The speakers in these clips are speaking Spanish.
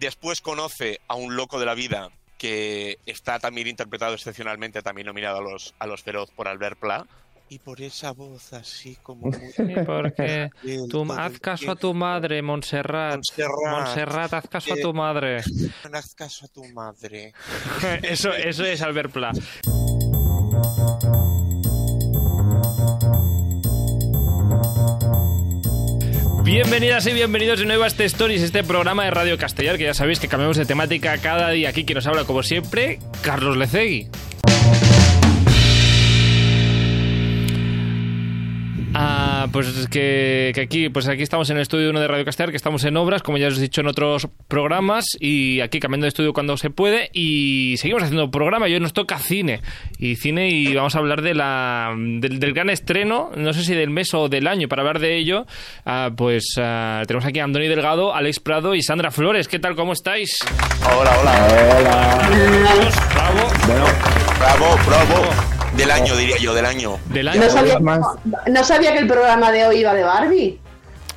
Después conoce a un loco de la vida que está también interpretado excepcionalmente, también nominado a los, a los Feroz por Albert Pla. Y por esa voz así como... muy- Sí, porque tú, haz caso a tu madre, Montserrat. Montserrat. Montserrat, haz caso a Eh, tu madre. Haz caso a tu madre. Eso, eso es Albert Pla. Bienvenidas y bienvenidos de nuevo a este Stories, este programa de Radio Castellar, que ya sabéis que cambiamos de temática cada día. Aquí quien nos habla, como siempre, Carlos Lecegui. Ah, pues es que, que aquí, pues aquí estamos en el estudio 1 de Radio Castellar, que estamos en obras, como ya os he dicho en otros programas, y aquí cambiando de estudio cuando se puede, y seguimos haciendo programa, y hoy nos toca cine, y cine, y vamos a hablar de la, del, del gran estreno, no sé si del mes o del año, para hablar de ello, ah, pues ah, tenemos aquí a Andoni Delgado, Alex Prado y Sandra Flores, ¿qué tal, cómo estáis? Hola, hola. Bravo, Bravo, bravo. Del año, diría yo, del año. del año. No sabía, más- no sabía que el programa de hoy iba de Barbie.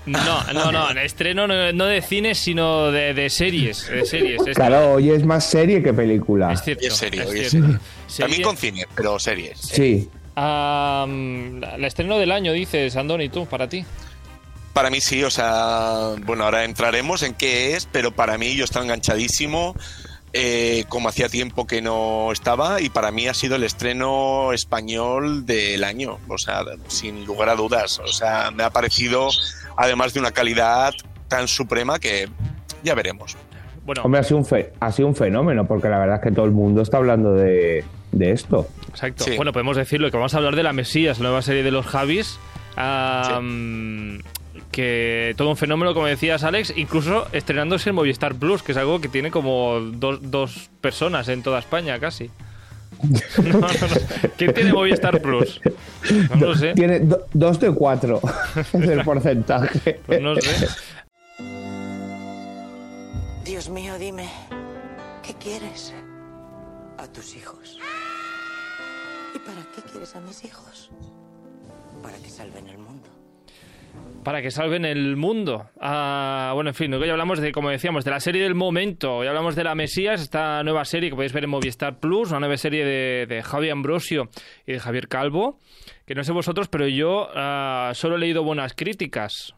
No, no, no, el estreno no, no de cine, sino de, de series, de series. Es- Claro, hoy es más serie que película. Es cierto. Hoy es. Serie- También con cine, pero series. Sí. Ah, la la estreno del año, dices, Andoni, tú, para ti. Para mí sí, o sea, bueno, ahora entraremos en qué es, pero para mí yo estaba enganchadísimo, eh, como hacía tiempo que no estaba, y para mí ha sido el estreno español del año, o sea, sin lugar a dudas. O sea, me ha parecido, además de una calidad tan suprema que ya veremos. Bueno, Hombre, ha sido, un fe- ha sido un fenómeno, porque la verdad es que todo el mundo está hablando de, de esto. exacto. sí. Bueno, podemos decirlo, que vamos a hablar de La Mesías, la nueva serie de los Javis. Que todo un fenómeno, como decías, Alex, incluso estrenándose en Movistar Plus, que es algo que tiene como dos, dos personas en toda España casi. No, no, no. ¿Quién tiene Movistar Plus? No lo sé. Tiene do- dos de cuatro es el porcentaje. Pues no sé. Dios mío, dime, ¿qué quieres? A tus hijos. ¿Y para qué quieres a mis hijos? Para que salven el mundo. Para que salven el mundo. Ah, bueno, en fin, hoy hablamos de, como decíamos, de la serie del momento. Hoy hablamos de La Mesías, esta nueva serie que podéis ver en Movistar Plus, una nueva serie de, de Javi Ambrosio y de Javier Calvo. Que no sé vosotros, pero yo ah, solo he leído buenas críticas.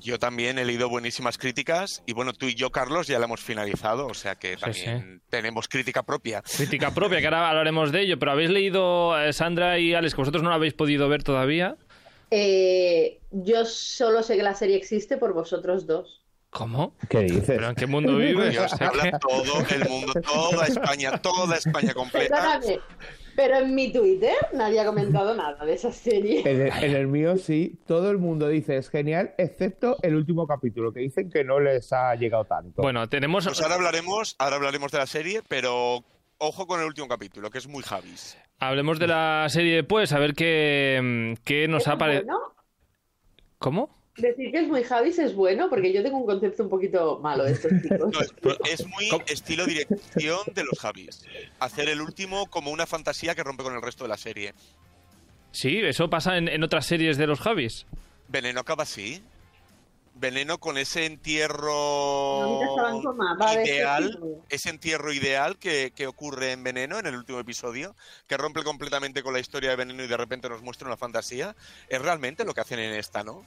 Yo también he leído buenísimas críticas y bueno, tú y yo, Carlos, ya la hemos finalizado, o sea que también tenemos crítica propia. Crítica propia, que ahora hablaremos de ello. Pero habéis leído, eh, Sandra y Alex, que vosotros no la habéis podido ver todavía. Eh, yo solo sé que la serie existe por vosotros dos. ¿Cómo? ¿Qué dices? ¿Pero en qué mundo vives? Habla todo el mundo, toda España, toda España completa. Perdóname, pero en mi Twitter nadie ha comentado nada de esa serie. En el, en el mío sí, todo el mundo dice es genial, excepto el último capítulo, que dicen que no les ha llegado tanto. Bueno, tenemos... Pues ahora hablaremos, ahora hablaremos de la serie, pero ojo con el último capítulo, que es muy Javis. Hablemos de la serie después, a ver qué, mm, qué nos ha parecido. Bueno, ¿Cómo? decir que es muy Javis es bueno, porque yo tengo un concepto un poquito malo de estos chicos. No, es, es muy estilo dirección de los Javis. Hacer el último como una fantasía que rompe con el resto de la serie. Sí, eso pasa en, en otras series de los Javis. Veneno acaba así. Veneno con ese No, entierro coma, va este ideal, ese entierro ideal que, que ocurre en Veneno en el último episodio, que rompe completamente con la historia de Veneno y de repente nos muestra una fantasía, es realmente lo que hacen en esta, ¿no?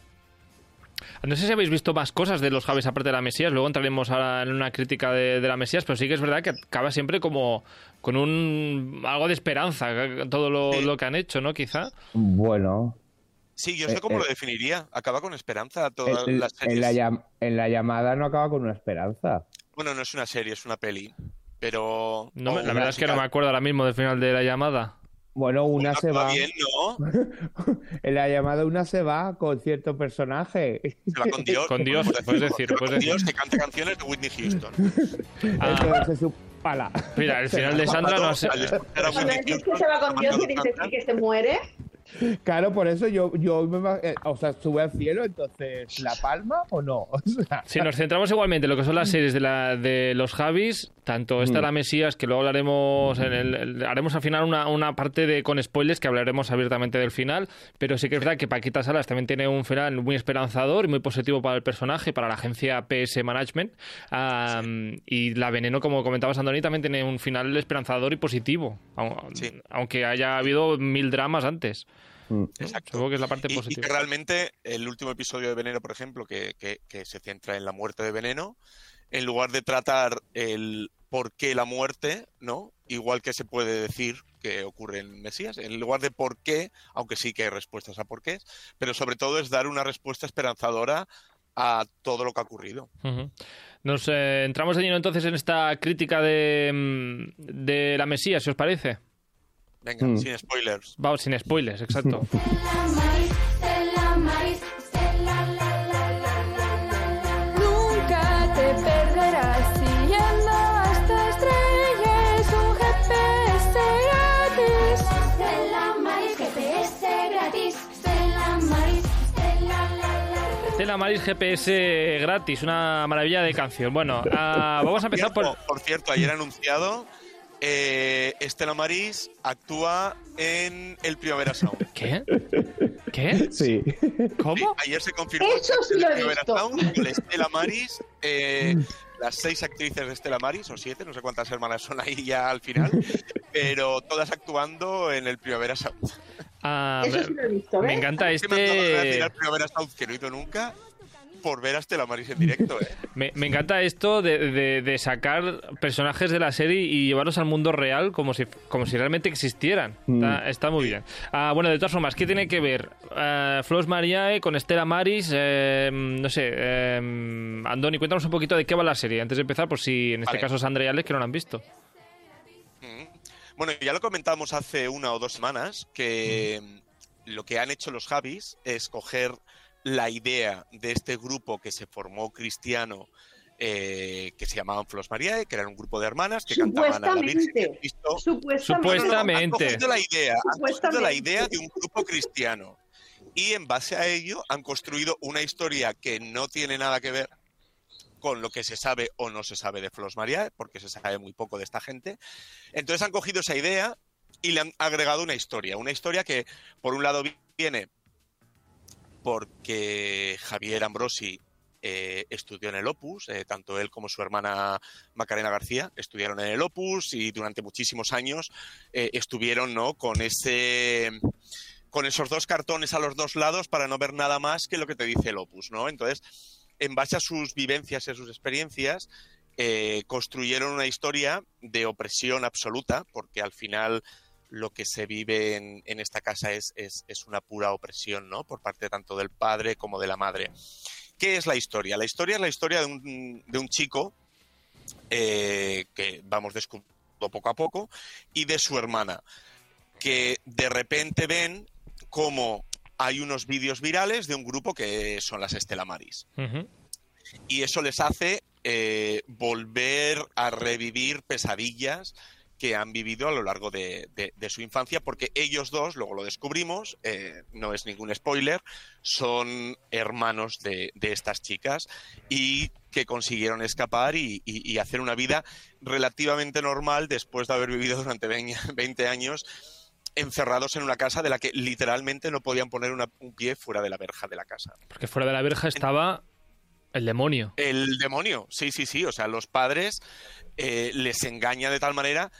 No sé si habéis visto más cosas de los Javis aparte de la Mesías, luego entraremos ahora en una crítica de, de la Mesías, pero sí que es verdad que acaba siempre como con un algo de esperanza, todo lo, Sí. lo que han hecho, ¿no? Quizá. Bueno, Sí, yo sé Eh, cómo eh. lo definiría. Acaba con esperanza todas en, las series. en la, llam- en la llamada no acaba con una esperanza. Bueno, no es una serie, es una peli. Pero. No, la verdad es que no me acuerdo ahora mismo del final de la llamada. Bueno, una Una se va. bien, ¿no? En la llamada una se va con cierto personaje. Se va con Dios. Con Dios, puedes decirlo. decir, Se puedes con decir. Dios que canta canciones de Whitney Houston. Ah, Entonces es un pala. mira, el final de Sandra no sé. Al escuchar a Whitney que se va con Dios, cuando ¿queréis decir canta, que se muere? Claro, por eso yo, yo me eh, o sea, sube al cielo, entonces, ¿la palma o no? O sea, Si nos centramos igualmente en lo que son las series de, la, de los Javis, tanto esta La Mesías, que luego hablaremos, en el, el- haremos al final una, una parte de con spoilers que hablaremos abiertamente del final, pero sí que es verdad que Paquita Salas también tiene un final muy esperanzador y muy positivo para el personaje, para la agencia PS Management, y La Veneno, como comentabas Andoni, también tiene un final esperanzador y positivo, Sí. aunque haya habido mil dramas antes. Exacto. Supongo que es la parte Y- Y, positiva. que realmente el último episodio de Veneno, por ejemplo, que, que- que se centra en la muerte de Veneno, en lugar de tratar el por qué la muerte, ¿no? Igual que se puede decir que ocurre en Mesías, en lugar de por qué, aunque sí que hay respuestas a por qué, pero sobre todo es dar una respuesta esperanzadora a todo lo que ha ocurrido. Nos eh, entramos de lleno entonces en esta crítica de, mm, de la Mesía, si os parece. Venga, Mm. sin spoilers. Vamos, sin spoilers, exacto. Nunca te perderás siguiendo hasta estrellas un GPS gratis. Stella Maris, GPS gratis. Stella Maris, Stella la la. Stella Maris GPS gratis, una maravilla de canción. Bueno, ah, vamos a empezar por... Cierto, por cierto, ayer anunciado, eh, Estela Maris actúa en el Primavera Sound. ¿Qué? ¿Qué? sí. ¿Cómo? Ayer se confirmó Eso el sí Primavera visto. Sound con Estela Maris, eh, las seis actrices de Estela Maris, o siete, no sé cuántas hermanas son ahí ya al final, pero todas actuando en el Primavera Sound. Ah, Eso me, sí lo he visto, me ¿ves? encanta me ir este... al Primavera Sound que no he ido nunca por ver a Estela Maris en directo, ¿eh? Me, me encanta esto de, de- de sacar personajes de la serie y llevarlos al mundo real como si, como si realmente existieran. Está, está muy bien. Ah, bueno, de todas formas, ¿qué tiene que ver eh, Flos Mariae con Estela Maris? Eh, no sé, eh, Andoni, cuéntanos un poquito de qué va la serie antes de empezar, por si en este Vale. caso Sandra y Alex que no la han visto. Mm. Bueno, ya lo comentamos hace una o dos semanas que mm, lo que han hecho los Javis es coger la idea de este grupo que se formó cristiano eh, que se llamaban Flos Mariae, que eran un grupo de hermanas que cantaban a la Virgen Cristo. Supuestamente. Han cogido la idea, han cogido la idea de un grupo cristiano y en base a ello han construido una historia que no tiene nada que ver con lo que se sabe o no se sabe de Flos Mariae, porque se sabe muy poco de esta gente. Entonces han cogido esa idea y le han agregado una historia. Una historia que, por un lado, viene porque Javier Ambrosi eh, estudió en el Opus, eh, tanto él como su hermana Macarena García estudiaron en el Opus y durante muchísimos años eh, estuvieron ¿no? con ese con esos dos cartones a los dos lados para no ver nada más que lo que te dice el Opus, ¿no? Entonces, en base a sus vivencias y a sus experiencias, construyeron una historia de opresión absoluta, porque al final lo que se vive en, en esta casa es, es- es una pura opresión, ¿no? Por parte tanto del padre como de la madre. ¿Qué es la historia? La historia es la historia de un, de un chico eh, que vamos descubriendo poco a poco y de su hermana, que de repente ven cómo hay unos vídeos virales de un grupo que son las Estela Maris Ujú. y eso les hace eh, volver a revivir pesadillas que han vivido a lo largo de, de- de su infancia, porque ellos dos, luego lo descubrimos, eh, no es ningún spoiler, son hermanos de, de estas chicas y que consiguieron escapar y, y- y hacer una vida relativamente normal después de haber vivido durante 20 20 años encerrados en una casa de la que literalmente no podían poner una- un pie fuera de la verja de la casa. Porque fuera de la verja estaba el demonio. El demonio, sí, sí, sí. O sea, los padres eh, les engañan de tal manera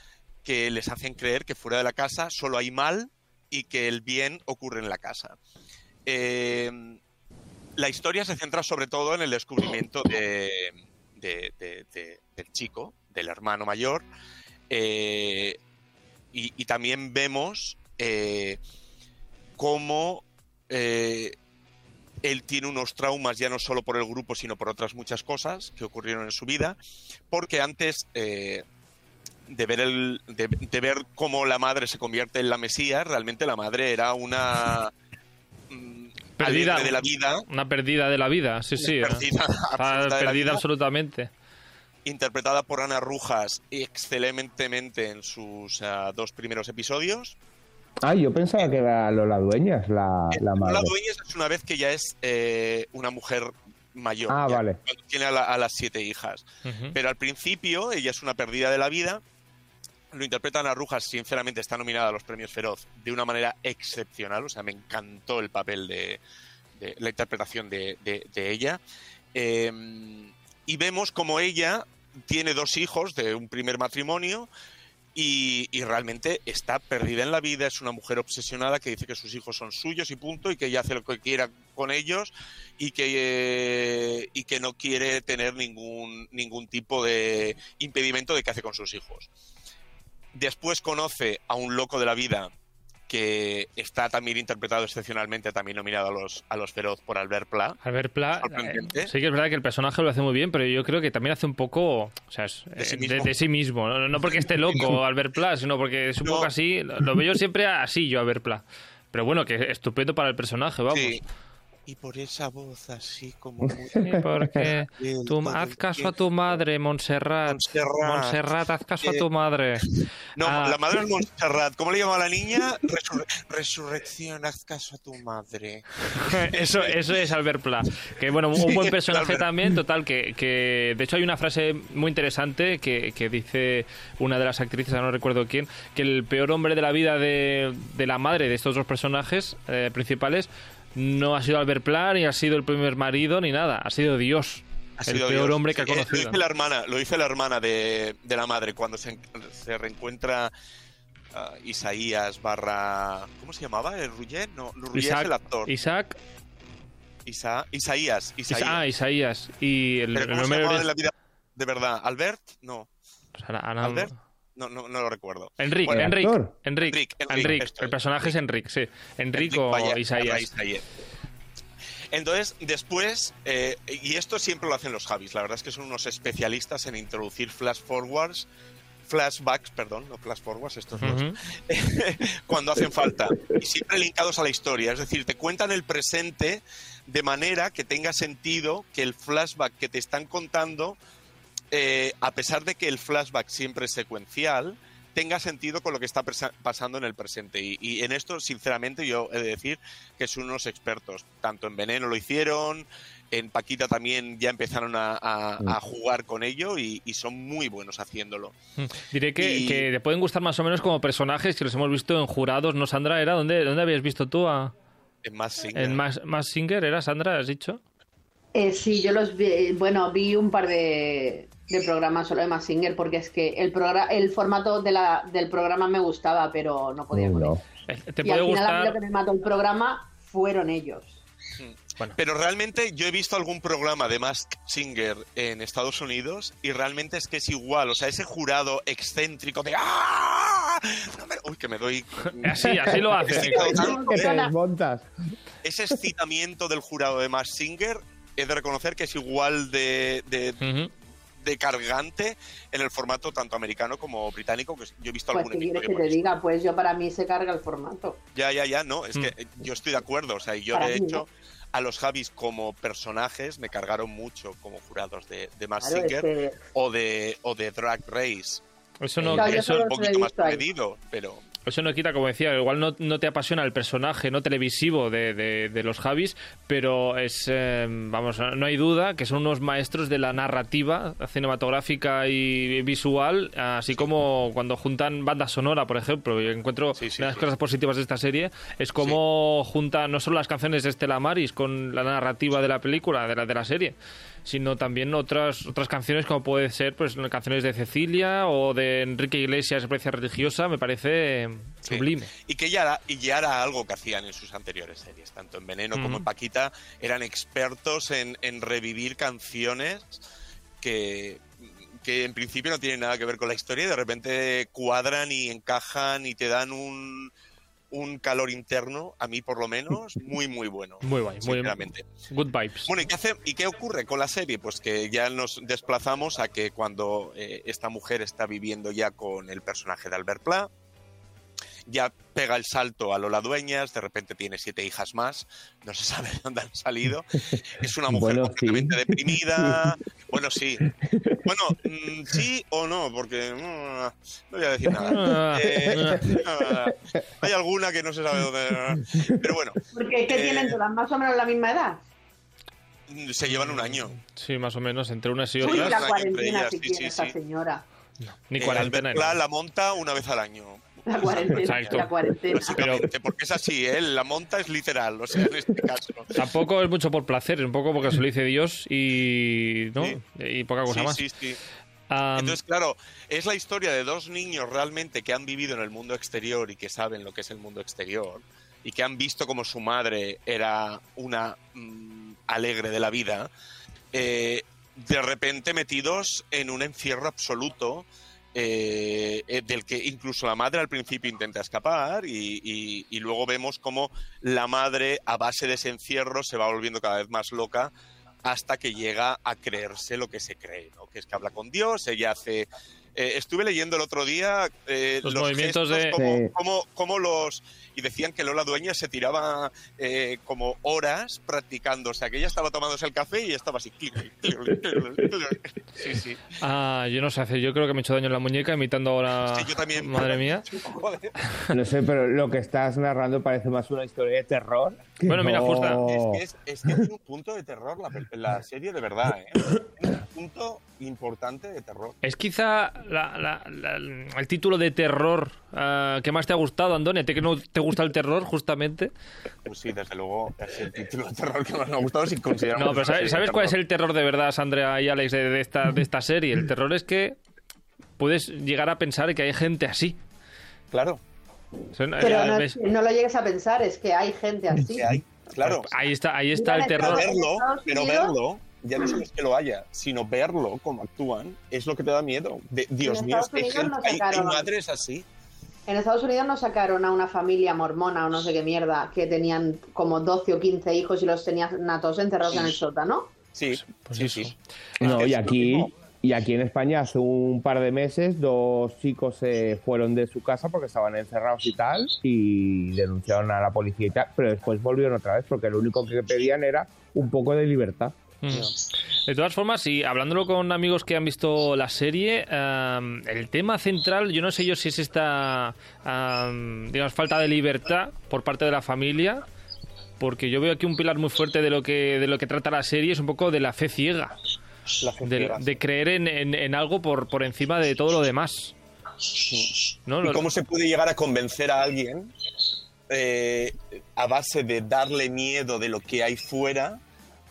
que les hacen creer que fuera de la casa solo hay mal y que el bien ocurre en la casa. Eh, la historia se centra sobre todo en el descubrimiento de, de- de- de- del chico, del hermano mayor, eh, y, también vemos eh, cómo él tiene unos traumas ya no solo por el grupo, sino por otras muchas cosas que ocurrieron en su vida, porque antes de, ver el, de, de ver cómo la madre se convierte en la Mesías, realmente la madre era una mm, Perdida. de la vida, Una pérdida de la vida, sí, sí. ¿eh? perdida, absoluta perdida absolutamente. interpretada por Ana Rujas excelentemente en sus ah, dos primeros episodios. Ah, yo pensaba que era Lola Dueñas, la, la madre. La dueña es una vez que ya es eh, una mujer mayor. Ah, ya, vale. tiene a, la- a las siete hijas. Pero al principio ella es una perdida de la vida. Lo interpretan a Rujas, sinceramente está nominada a los premios Feroz de una manera excepcional. O sea, me encantó el papel de, la interpretación de, de- ella. Eh, y vemos como ella tiene dos hijos de un primer matrimonio y, y realmente está perdida en la vida, es una mujer obsesionada que dice que sus hijos son suyos y punto, y que ella hace lo que quiera con ellos y que, eh, y que no quiere tener ningún, ningún tipo de impedimento de qué hace con sus hijos. Después conoce a un loco de la vida que está también interpretado excepcionalmente, también nominado a los, a los Feroz por Albert Pla. Albert Pla, eh, sí que es verdad que el personaje lo hace muy bien, pero yo creo que también hace un poco, o sea, es, De sí eh, mismo. de sí mismo. No, no porque esté loco Albert Pla, sino porque es un No. poco así. Lo, lo veo yo siempre así, yo Albert Pla. Pero bueno, que estupendo para el personaje, vamos. Sí. Y por esa voz así como muy... Sí, porque tú, haz caso a tu madre, Montserrat. Montserrat. Montserrat, haz caso a Eh, tu madre. No, Ah. la madre es Montserrat. ¿Cómo le llama a la niña? Resurre- resurrección, haz caso a tu madre. eso, eso es Albert Pla. Que bueno, un buen personaje también, total, que, que de hecho hay una frase muy interesante que, que dice una de las actrices, no recuerdo quién, que el peor hombre de la vida de, de la madre de estos dos personajes eh, principales no ha sido Albert Pla, ni ha sido el primer marido, ni nada, ha sido Dios. Ha el sido peor Dios. hombre que ha Eh, Lo conocido. dice la hermana, lo dice la hermana de, de la madre cuando se, se reencuentra ah, Isaías barra... ¿Cómo se llamaba? ¿El Rugget? No, Rugget es Isaac, el actor. Isaac, Isa- Isaías. Isa- Isaías. ah, Isaías. Y el, ¿Pero el cómo se nombre llamaba en la vida de verdad? ¿Albert? No. pues ¿Albert? No, no, no lo recuerdo. Enrique, Bueno, Enrique. Enrique, Enrique, Enrique, Enrique. esto El es. personaje es Enrique, sí. Enrique o Vaya- Isaías. Entonces, después, eh, y esto siempre lo hacen los Javis, la verdad es que son unos especialistas en introducir flash forwards, flashbacks, perdón, no flash forwards, estos dos, Ujú. cuando hacen falta, y siempre linkados a la historia, es decir, te cuentan el presente de manera que tenga sentido que el flashback que te están contando, eh, a pesar de que el flashback siempre es secuencial, tenga sentido con lo que está pasando en el presente. Y, y en esto, sinceramente, yo he de decir que son unos expertos. Tanto en Veneno lo hicieron, en Paquita también ya empezaron a, a- a jugar con ello y, y son muy buenos haciéndolo. Mm. Diré que, Y- que te pueden gustar más o menos como personajes que los hemos visto en jurados, ¿no, Sandra? ¿Era? ¿Dónde, dónde habías visto tú a, En más Singer. en Mass, Mass Singer? ¿Era Sandra, has dicho? Eh, sí, yo los vi, bueno, vi un par de, de programas solo de Massinger porque es que el programa, el formato de la, del programa me gustaba, pero no podía con No. él. Eh, ¿Te y puede al final a mí lo gustar? que me mató el programa fueron ellos. Bueno, Pero realmente yo he visto algún programa de Mask Singer en Estados Unidos y realmente es que es igual. O sea, ese jurado excéntrico de ¡Ah! No me- Uy, que me doy. así, así lo hace. Ese excitamiento del jurado de Mask Singer he de reconocer que es igual de. De cargante en el formato tanto americano como británico. Que yo he visto Pues algún que quieres que te diga, pues yo para mí se carga el formato. Ya, ya, ya, no, es Mm. que eh, yo estoy de acuerdo, o sea, y yo Para de mí, hecho ¿no? a los Javis como personajes me cargaron mucho como jurados de, de Claro, es Singer o de o de Drag Race. Eso no, Claro, eso, solo un poquito más visto ahí. medido, pero eso no quita, como decía, igual no, no te apasiona el personaje no televisivo de, de- de los Javis, pero es, eh, vamos, no hay duda que son unos maestros de la narrativa cinematográfica y visual, así como cuando juntan banda sonora, por ejemplo. Yo encuentro Sí, sí, una de las sí. cosas positivas de esta serie es como juntan no solo las canciones de Estela Maris con la narrativa de la película, de la, de la serie, sino también otras otras canciones como puede ser pues canciones de Cecilia o de Enrique Iglesias, Precia Religiosa, me parece Sí. sublime. Y que ya era, y ya era algo que hacían en sus anteriores series, tanto en Veneno como en Paquita, eran expertos en, en revivir canciones que, que en principio no tienen nada que ver con la historia y de repente cuadran y encajan y te dan un, un calor interno, a mí por lo menos, muy, muy bueno. Muy guay, muy sinceramente. good vibes. Bueno, ¿y qué, hace- ¿y qué ocurre con la serie? Pues que ya nos desplazamos a que cuando eh, esta mujer está viviendo ya con el personaje de Albert Pla, ya pega el salto a Lola Dueñas, de repente tiene siete hijas más, no se sabe de dónde han salido. Es una mujer Bueno, completamente sí. deprimida. Bueno, sí. Bueno, mm, sí o no, porque mm, no voy a decir nada. Eh, ah, hay alguna que no se sabe dónde. Pero bueno, Porque ¿qué Eh, tienen todas más o menos la misma edad. se llevan un año. Sí, más o menos, entre unas y Uy, otras. la entre cuarentena ellas, si sí, quiere sí, esta sí. señora. Ni Eh, cuarentena. Ni- la monta una vez al año. La cuarentena. Exacto. La cuarentena. Básicamente, porque es así, ¿eh? La monta es literal, o sea, en este caso. Tampoco es mucho por placer, es un poco porque se lo dice Dios y, ¿no? Sí. y poca cosa sí, más. sí, sí. Entonces, claro, es la historia de dos niños realmente que han vivido en el mundo exterior y que saben lo que es el mundo exterior y que han visto como su madre era una mm, alegre de la vida, eh, de repente metidos en un encierro absoluto. Eh, eh, del que incluso la madre al principio intenta escapar y, luego vemos cómo la madre a base de ese encierro se va volviendo cada vez más loca hasta que llega a creerse lo que se cree, ¿no? que es que habla con Dios, ella hace... eh, estuve leyendo el otro día eh, Los movimientos de- como, Sí. como- como los... Y decían que Lola Dueña se tiraba eh, como horas practicando, o sea, que ella estaba tomándose el café y estaba así... clic, clic, clic, clic, clic. Sí, sí. ah, yo no sé hacer, yo creo que me he hecho daño en la muñeca imitando ahora. Sí, yo también. Madre mía. No sé, pero lo que estás narrando parece más una historia de terror. Bueno, mira, no- justo- Es que, es, es que tiene un punto de terror la, la serie, de verdad, ¿eh? Punto importante de terror. Es quizá la- la- la- el título de terror ah, que más te ha gustado, Andoni. ¿A ti que no te gusta el terror, justamente? Pues sí, desde luego es el título de terror que más me ha gustado si consideramos... No, pero ¿sabes, ¿sabes cuál es el terror de verdad, Sandra y Alex, de, de esta, de esta serie? El terror es que puedes llegar a pensar que hay gente así. Claro, sea, Pero no, ves- no lo llegues a pensar, es que hay gente así. que hay, claro. Ahí está, ahí está el Mira, terror. verlo, pero verlo, ya no solo es que lo haya, sino verlo como actúan, es lo que te da miedo. De- Dios En mío, es que gente- no hay- madres así. En Estados Unidos nos sacaron a una familia mormona o no sé qué mierda, que tenían como 12 o 15 hijos y los tenían a todos encerrados en el sótano. Sí, pues sí, eso. sí. No, y aquí, y aquí en España hace un par de meses dos chicos se fueron de su casa porque estaban encerrados y tal y denunciaron a la policía y tal, pero después volvieron otra vez porque lo único que pedían era un poco de libertad. Mm. De todas formas, y hablándolo con amigos que han visto la serie, am, el tema central, yo no sé yo si es esta, am, digamos, falta de libertad por parte de la familia, porque yo veo aquí un pilar muy fuerte de lo que de lo que trata la serie, es un poco de la fe ciega, La gente de, ciega, de creer en, en- en algo por, por encima de todo lo demás. ¿no? ¿Y cómo se puede llegar a convencer a alguien eh, a base de darle miedo de lo que hay fuera,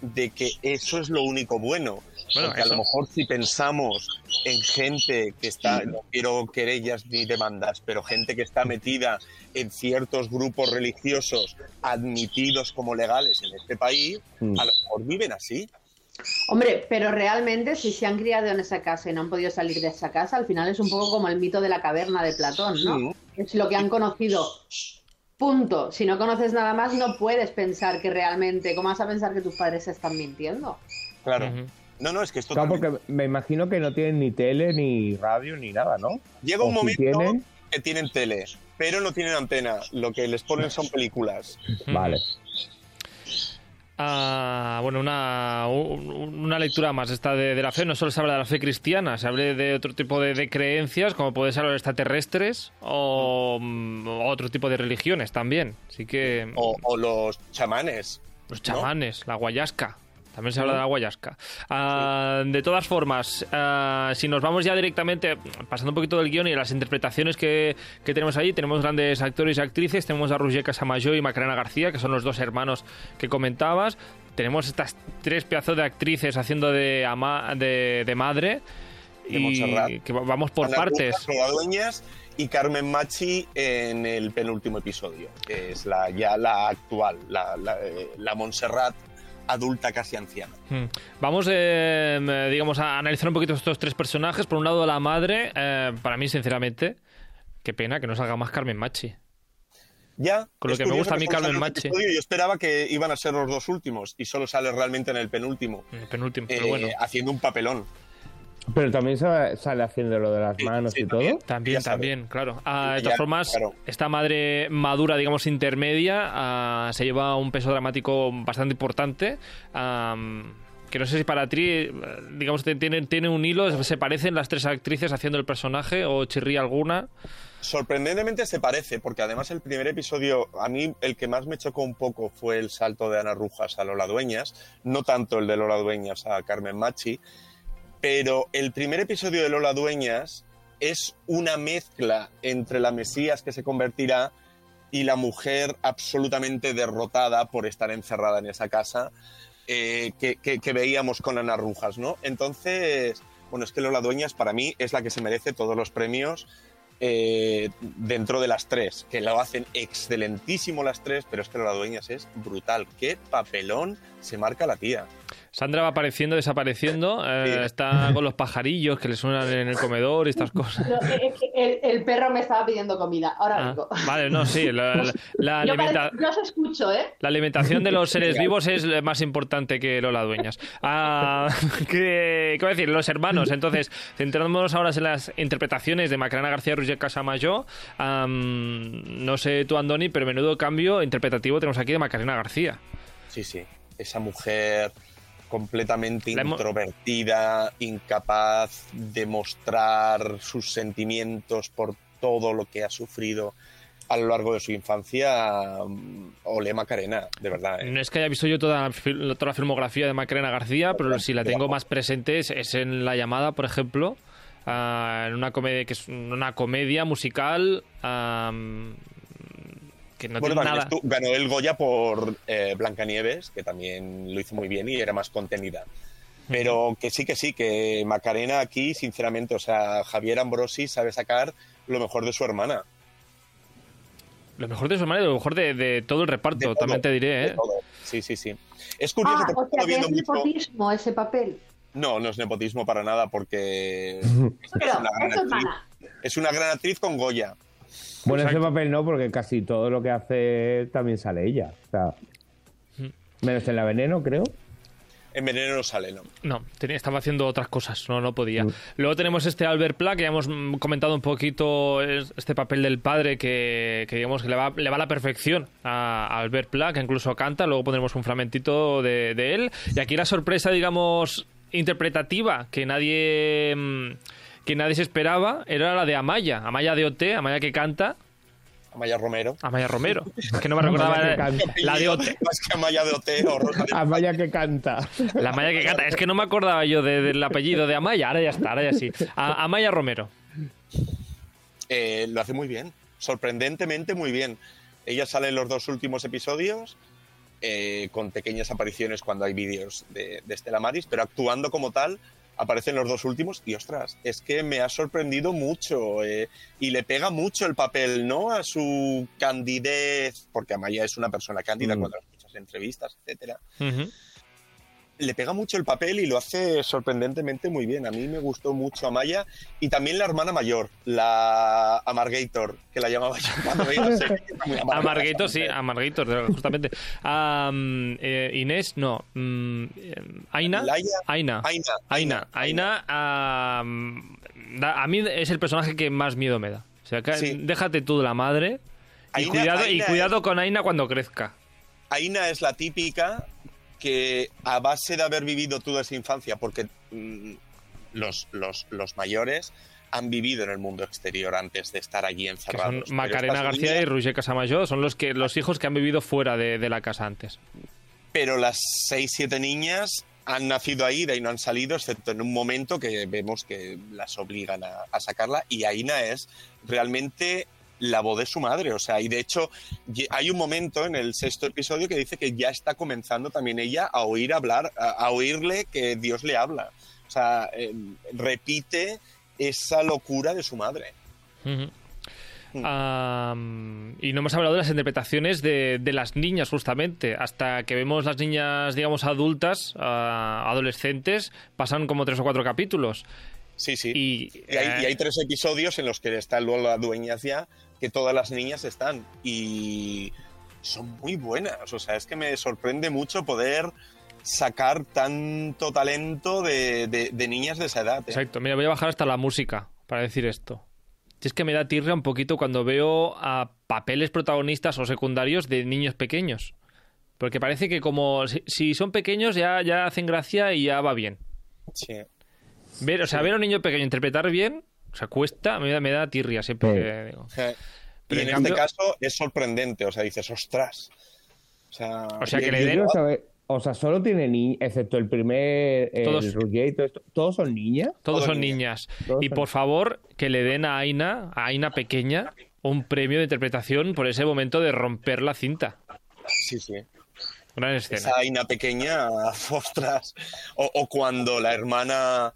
de que eso es lo único bueno? Bueno, Porque a lo mejor si pensamos en gente que está, no quiero querellas ni demandas, pero gente que está metida en ciertos grupos religiosos admitidos como legales en este país, Mm. a lo mejor viven así. Hombre, pero realmente si se han criado en esa casa y no han podido salir de esa casa, al final es un poco como el mito de la caverna de Platón, ¿no? Sí. Es lo que han conocido. Punto. Si no conoces nada más, no puedes pensar que realmente, ¿cómo vas a pensar que tus padres se están mintiendo? Claro. No, no, es que esto Claro, porque me imagino que no tienen ni tele, ni radio, ni nada, ¿no? Llega un O si momento tienen- que tienen tele, pero no tienen antena. Lo que les ponen son películas. Vale. Ah, bueno, una, un- una lectura más esta de, de la fe. No solo se habla de la fe cristiana, se habla de otro tipo de, de creencias, como puede ser los extraterrestres o mm, otro tipo de religiones también. Así que O, o los chamanes. los chamanes, la guayasca. También se habla de la guayasca. Ah, de todas formas, ah, si nos vamos ya directamente, pasando un poquito del guion y de las interpretaciones que, que tenemos ahí, tenemos grandes actores y actrices. Tenemos a Roger Casamayo y Macarena García, que son los dos hermanos que comentabas. Tenemos estas tres pedazos de actrices haciendo de, ama- de, de madre. De y que va- vamos por Ana partes. Dueñas y Carmen Machi en el penúltimo episodio, que es la ya la actual, la, la, eh, la Montserrat adulta casi anciana. Mm. Vamos, eh, digamos, a analizar un poquito estos tres personajes. Por un lado, la madre, eh, para mí, sinceramente, qué pena que no salga más Carmen Machi. Ya, Con lo que me gusta a mí Carmen Machi. episodio, Yo esperaba que iban a ser los dos últimos y solo sale realmente en el penúltimo, El penúltimo, eh, pero bueno. haciendo un papelón. Pero también sa- sale haciendo lo de las Sí, manos sí, y también. todo. También, también, claro. Ah, de Ya, todas formas, claro. esta madre madura, digamos, intermedia, ah, se lleva un peso dramático bastante importante. que no sé si para ti, digamos, tiene, tiene un hilo, se parecen las tres actrices haciendo el personaje o chirría alguna. Sorprendentemente se parece, porque además el primer episodio, a mí el que más me chocó un poco fue el salto de Ana Rujas a Lola Dueñas, no tanto el de Lola Dueñas a Carmen Machi, pero el primer episodio de Lola Dueñas es una mezcla entre la Mesías que se convertirá y la mujer absolutamente derrotada por estar encerrada en esa casa eh, que, veíamos con Ana Rujas, ¿no? Entonces, bueno, es que Lola Dueñas para mí es la que se merece todos los premios eh, dentro de las tres, que lo hacen excelentísimo las tres, pero es que Lola Dueñas es brutal. Qué papelón se marca la tía. Sandra va apareciendo, desapareciendo, eh, está con los pajarillos que le suenan en el comedor y estas cosas. No, es que el, el perro me estaba pidiendo comida. Ahora Ah, vengo. vale, no, sí, la, la- la Yo, alimenta- parece- yo os escucho, ¿eh? La alimentación de los seres vivos es más importante que Lola Dueñas. Ah, ¿qué, qué voy a decir? Los hermanos. Entonces, centrándonos ahora en las interpretaciones de Macarena García Roger Casamayo, am, no sé tú, Andoni, pero menudo cambio interpretativo tenemos aquí de Macarena García. Sí, sí. Esa mujer completamente introvertida, incapaz de mostrar sus sentimientos por todo lo que ha sufrido a lo largo de su infancia. mm, Ole Macarena, de verdad. ¿eh? No es que haya visto yo toda, toda la filmografía de Macarena García, pero si la tengo más presente es, es en La Llamada, por ejemplo, ah, en una comedia que es una comedia musical am, que no Bueno, tiene también nada. ganó el Goya por eh, Blancanieves, que también lo hizo muy bien y era más contenida. Pero que sí, que sí, que Macarena aquí, sinceramente, o sea, Javier Ambrosi sabe sacar lo mejor de su hermana. Lo mejor de su hermana y lo mejor de, de todo el reparto, De todo, también te diré, de ¿eh? todo. Sí, sí, sí. Es curioso Ah, o sea que es mucho- nepotismo ese papel. No, no es nepotismo para nada, porque Pero una gran es actriz. es una gran actriz con Goya. Bueno, ese Exacto. papel no, porque casi todo lo que hace también sale ella. O sea, menos en la veneno, creo. En Veneno no sale, ¿no? No, tenía- estaba haciendo otras cosas, no, no podía. Mm. Luego tenemos este Albert Pla, que ya hemos mm, comentado un poquito es- este papel del padre que, que digamos que le va, le va a la perfección a, a Albert Pla, que incluso canta, luego pondremos un fragmentito de, de él. Y aquí la sorpresa, digamos, interpretativa que nadie... mm, que nadie se esperaba era la de Amaya, Amaya de OT, Amaya que canta, Amaya Romero. Amaya Romero. Es que no me recordaba Amaya la, de OT. Más que Amaya de OT o Rosa de- vaya que canta. La Amaya que canta. Es que no me acordaba yo de- del apellido de Amaya. Ahora ya está, ahora ya sí. A- Amaya Romero. Eh, lo hace muy bien, sorprendentemente muy bien. Ella sale en los dos últimos episodios eh, con pequeñas apariciones cuando hay vídeos de, de Estela Maris, pero actuando como tal aparece en los dos últimos y ostras, es que me ha sorprendido mucho eh, y le pega mucho el papel, ¿no? A su candidez, porque Amaya es una persona cándida Mm. cuando la escuchas en entrevistas, etcétera. Le pega mucho el papel y lo hace sorprendentemente muy bien. A mí me gustó mucho Amaya y también la hermana mayor, la Amargator, que la llamaba yo cuando veía la serie. Esa sí. Amarguito, justamente. Am, eh, Inés, no. mm, eh, Aina. Laia- Aina. Aina, Aina. Aina, da- a mí es el personaje que más miedo me da. O sea, que Sí. déjate tú de la madre. Y Aina- cuidado, y cuidado con Aina cuando crezca. Aina es la típica que a base de haber vivido toda esa infancia, porque mm, los, los, los mayores han vivido en el mundo exterior antes de estar allí encerrados. son Macarena García y Roger Casamayo. Son los, que, los hijos que han vivido fuera de, de la casa antes. pero las seis, siete niñas han nacido ahí, de ahí no han salido, excepto en un momento que vemos que las obligan a, a sacarla. Y Aina es realmente la voz de su madre. O sea, y de hecho, hay un momento en el sexto episodio que dice que ya está comenzando también ella a oír hablar, a, a oírle que Dios le habla. O sea, eh, repite esa locura de su madre. Mm. Am, y no hemos hablado de las interpretaciones de, de las niñas, justamente. Hasta que vemos las niñas, digamos, adultas, ah, adolescentes, pasan como tres o cuatro capítulos. Sí, sí. Y, Y hay, y eh, hay tres episodios en los que está Lola Dueñas ya, que todas las niñas están. Y son muy buenas. O sea, es que me sorprende mucho poder sacar tanto talento de, de- de niñas de esa edad. ¿eh? Exacto, mira, voy a bajar hasta la música para decir esto. Es que me da tirria un poquito cuando veo a papeles protagonistas o secundarios de niños pequeños. Porque parece que como si, si son pequeños ya, ya hacen gracia y ya va bien. Sí. Ver, o sea, ver a un niño pequeño interpretar bien, o sea, cuesta, me da, me da tirria siempre Sí. que digo. Pero y en, en cambio- este caso es sorprendente, o sea, dices, ostras. O sea, O sea, que le den- o sea, solo tiene niñas, excepto el primer, el Todos- todo esto, ¿todos son niñas? Todos Todos son niñas. niñas. Todos Y son- por favor, que le den a Aina, a Aina pequeña, un premio de interpretación por ese momento de romper la cinta. Sí, sí. Gran escena. Esa Aina pequeña, ostras. O, o cuando la hermana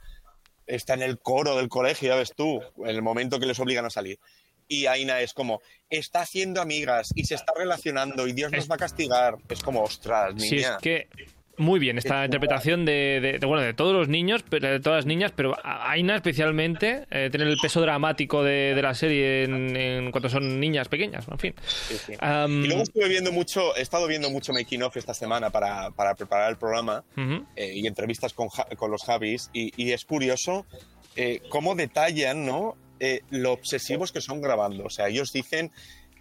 está en el coro del colegio, ya ves tú, en el momento que les obligan a salir. Y Aina es como, está haciendo amigas y se está relacionando y Dios nos va a castigar. Es como, ostras, niña. Si es que muy bien esta interpretación de, de- de, bueno de todos los niños, pero de todas las niñas, pero Aina especialmente eh, tiene el peso dramático de, de la serie en, en cuanto son niñas pequeñas, en fin. Sí, sí. Am, Y luego estuve viendo mucho, he estado viendo mucho making of esta semana para, para preparar el programa eh, y entrevistas con, con los Javis y, y es curioso eh, cómo detallan ¿no? Eh, lo obsesivos que son grabando. O sea, ellos dicen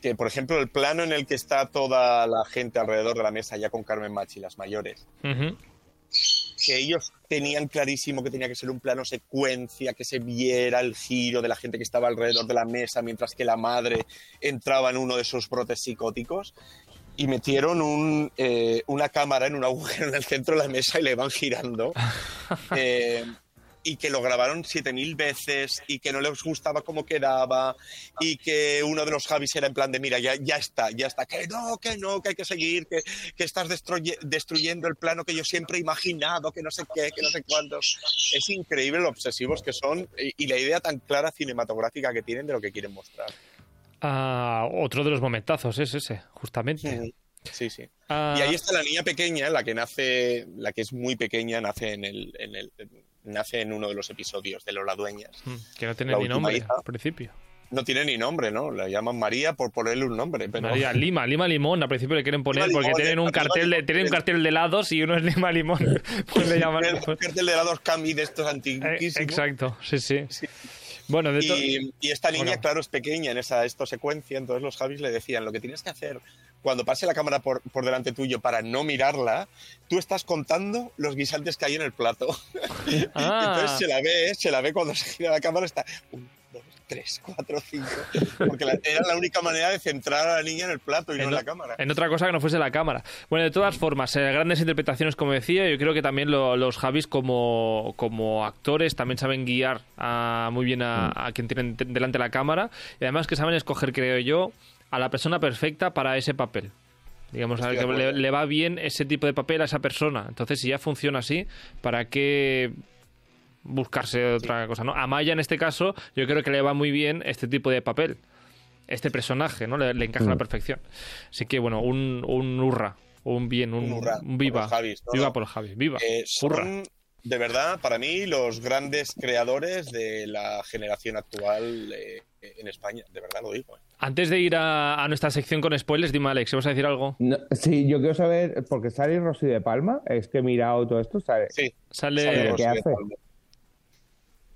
que, por ejemplo, el plano en el que está toda la gente alrededor de la mesa ya con Carmen Machi, las mayores, que ellos tenían clarísimo que tenía que ser un plano secuencia, que se viera el giro de la gente que estaba alrededor de la mesa mientras que la madre entraba en uno de esos brotes psicóticos y metieron un, eh, una cámara en un agujero en el centro de la mesa y le van girando. Eh, y que lo grabaron 7000 veces y que no les gustaba cómo quedaba y que uno de los Javis era en plan de mira, ya, ya está, ya está, que no, que no, que hay que seguir, que, que estás destruye- destruyendo el plano que yo siempre he imaginado, que no sé qué, que no sé cuándo. Es increíble lo obsesivos que son y, y la idea tan clara cinematográfica que tienen de lo que quieren mostrar. Ah, otro de los momentazos es ese, justamente. Sí, sí. Ah, Y ahí está la niña pequeña, la que nace, la que es muy pequeña, nace en el, en el- nace en uno de los episodios de Lola Dueñas. mm, que no tiene la ni nombre hija. al principio. No tiene ni nombre, ¿no? La llaman María por ponerle un nombre, pero María, Lima, Lima Limón, al principio le quieren poner Lima porque Limón, tienen un cartel de, tienen un cartel de helados y uno es Lima Limón. Pues le llaman. el cartel de helados Cami de estos Eh, exacto, sí, sí. Bueno, de to- Y, y esta Bueno. claro, es pequeña en esa esto secuencia, entonces los Javis le decían, lo que tienes que hacer cuando pase la cámara por, por delante tuyo para no mirarla, tú estás contando los guisantes que hay en el plato. Ah. Entonces se la ve, se la ve cuando se gira la cámara, está un, dos, tres, cuatro, cinco, porque la- era la única manera de centrar a la niña en el plato y no en la cámara. en otra cosa que no fuese la cámara. Bueno, de todas formas, eh, grandes interpretaciones, como decía, yo creo que también lo- los Javis como, como actores también saben guiar a- muy bien a, a quien tienen te- delante la cámara y además que saben escoger, creo yo, a la persona perfecta para ese papel. Digamos, al Estoy que de le va bien ese tipo de papel a esa persona. Entonces, si ya funciona así, ¿para qué buscarse otra cosa? ¿no? A Maya, en este caso, yo creo que le va muy bien este tipo de papel. Este personaje, ¿no? Le, le encaja a la perfección. Así que, bueno, un, un hurra, un bien, un, Un hurra un viva. por los Javis, ¿no? Viva por los Javis, viva. Eh, Hurra. son, de verdad, para mí, los grandes creadores de la generación actual eh, en España. De verdad lo digo. eh. Antes de ir a, a nuestra sección con spoilers, dime, Alex, ¿vas a decir algo? No, sí, yo quiero saber, porque sale Rosy de Palma, es que he mirado todo esto, ¿sale? Sí. Sale... Sale ¿qué Rosy de hace? Palma.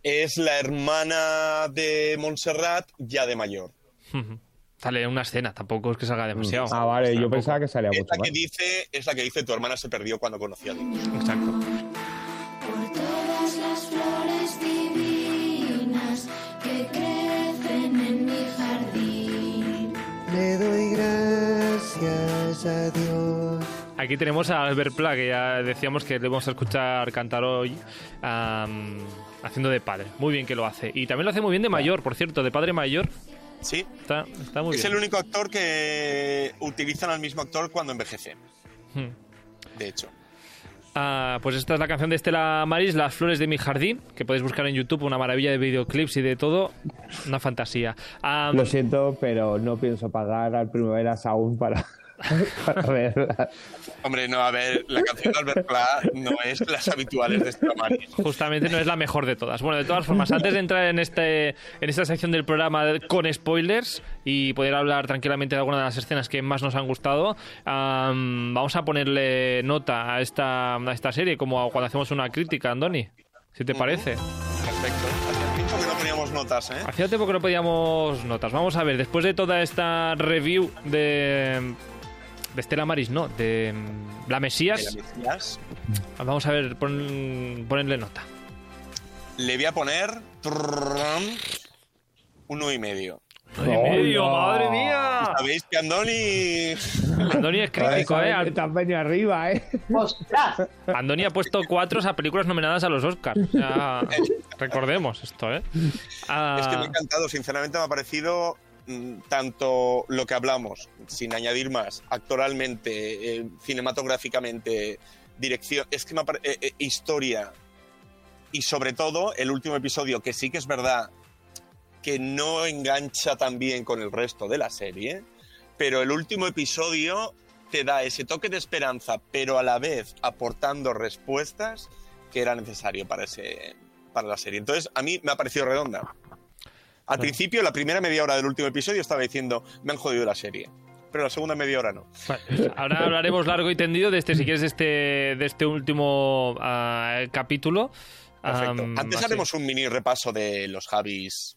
Es la hermana de Montserrat ya de mayor. Sale una escena, tampoco es que salga demasiado. Ah, vale, yo Tampoco. pensaba que salía Es mucho la que dice, es la que dice tu hermana se perdió cuando conocí a Dios. Exacto. Por todas las flores divinas que crecen en mi jardín. Le doy gracias a Dios. Aquí tenemos a Albert Pla, que ya decíamos que le vamos a escuchar cantar hoy am, haciendo de padre. Muy bien que lo hace. Y también lo hace muy bien de mayor, por cierto, de padre mayor. Sí. Está, está muy Es bien. el único actor que utilizan al mismo actor cuando envejece. Hmm. De hecho. Ah, pues esta es la canción de Estela Maris, Las flores de mi jardín, que podéis buscar en YouTube, una maravilla de videoclips y de todo. Una fantasía. Am, Lo siento, pero no pienso pagar al Primaveras aún para, para verla. Hombre, no, a ver, la canción de Albert Pla no es las habituales de este. Justamente no es la mejor de todas. Bueno, de todas formas, antes de entrar en, este, en esta sección del programa con spoilers y poder hablar tranquilamente de alguna de las escenas que más nos han gustado, vamos a ponerle nota a esta, a esta serie, como cuando hacemos una crítica, Andoni, si te parece. Perfecto. Hacía tiempo que no poníamos notas, ¿eh? Hacía tiempo que no podíamos notas. Vamos a ver, después de toda esta review de de Estela Maris, no, mm, de La Mesías. Vamos a ver, pon, nota. Le voy a poner uno y medio. ¡Uno y medio! ¡Madre mía! Sabéis que Andoni. Andoni es crítico, ¿eh? Al- Tamaño arriba, ¿eh? ¡Ostras! Andoni ha puesto cuatro a películas nominadas a los Oscars. Recordemos esto, ¿eh? Es que me ha encantado, sinceramente me ha parecido tanto lo que hablamos, sin añadir más, actoralmente, eh, cinematográficamente, dirección, es eh, eh, historia y sobre todo el último episodio, que sí que es verdad que no engancha tan bien con el resto de la serie, pero el último episodio te da ese toque de esperanza, pero a la vez aportando respuestas que era necesario para, ese, para la serie. Entonces, a mí me ha parecido redonda. Al principio, la primera media hora del último episodio estaba diciendo, me han jodido la serie. Pero la segunda media hora no. Ahora hablaremos largo y tendido de este, si quieres, de este, de este último ah, capítulo. Perfecto. Antes así. haremos un mini repaso de los Javis.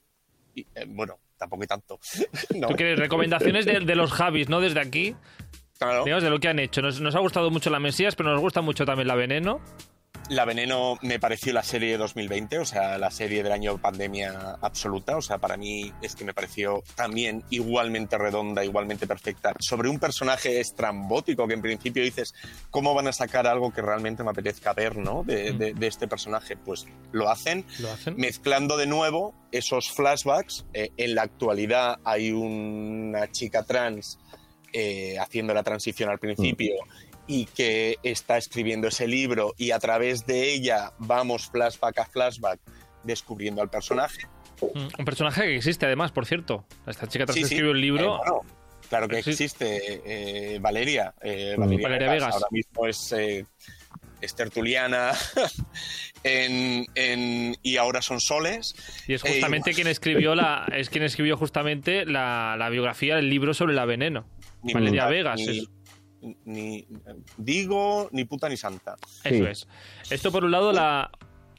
Y, eh, bueno, tampoco hay tanto. no, ¿Tú quieres recomendaciones de, de los Javis, no? Desde aquí, claro. digamos, de lo que han hecho. Nos, nos ha gustado mucho la Mesías, pero nos gusta mucho también la Veneno. La Veneno me pareció la serie de 2020, o sea, la serie del año pandemia absoluta. O sea, para mí es que me pareció también igualmente redonda, igualmente perfecta. Sobre un personaje estrambótico que en principio dices, ¿cómo van a sacar algo que realmente me apetezca ver, ¿no? De, de- de este personaje. Pues lo hacen, Lo hacen. mezclando de nuevo esos flashbacks. Eh, en la actualidad hay una chica trans eh, haciendo la transición al principio y que está escribiendo ese libro y a través de ella vamos flashback a flashback descubriendo al personaje. Mm, Un personaje que existe, además, por cierto. Esta chica tras Sí, escribió el libro. Eh, bueno, claro que Sí. existe eh, Valeria, eh, Mm. Valeria, Valeria Vegas. Ahora mismo es, es tertuliana en- en- y ahora son soles. Y es justamente quien escribió la, es quien escribió justamente la, la biografía del libro sobre la veneno. Ni Valeria Vegas, Ni, es- ni- digo, ni puta ni santa. Eso Sí. es. Esto por un lado la.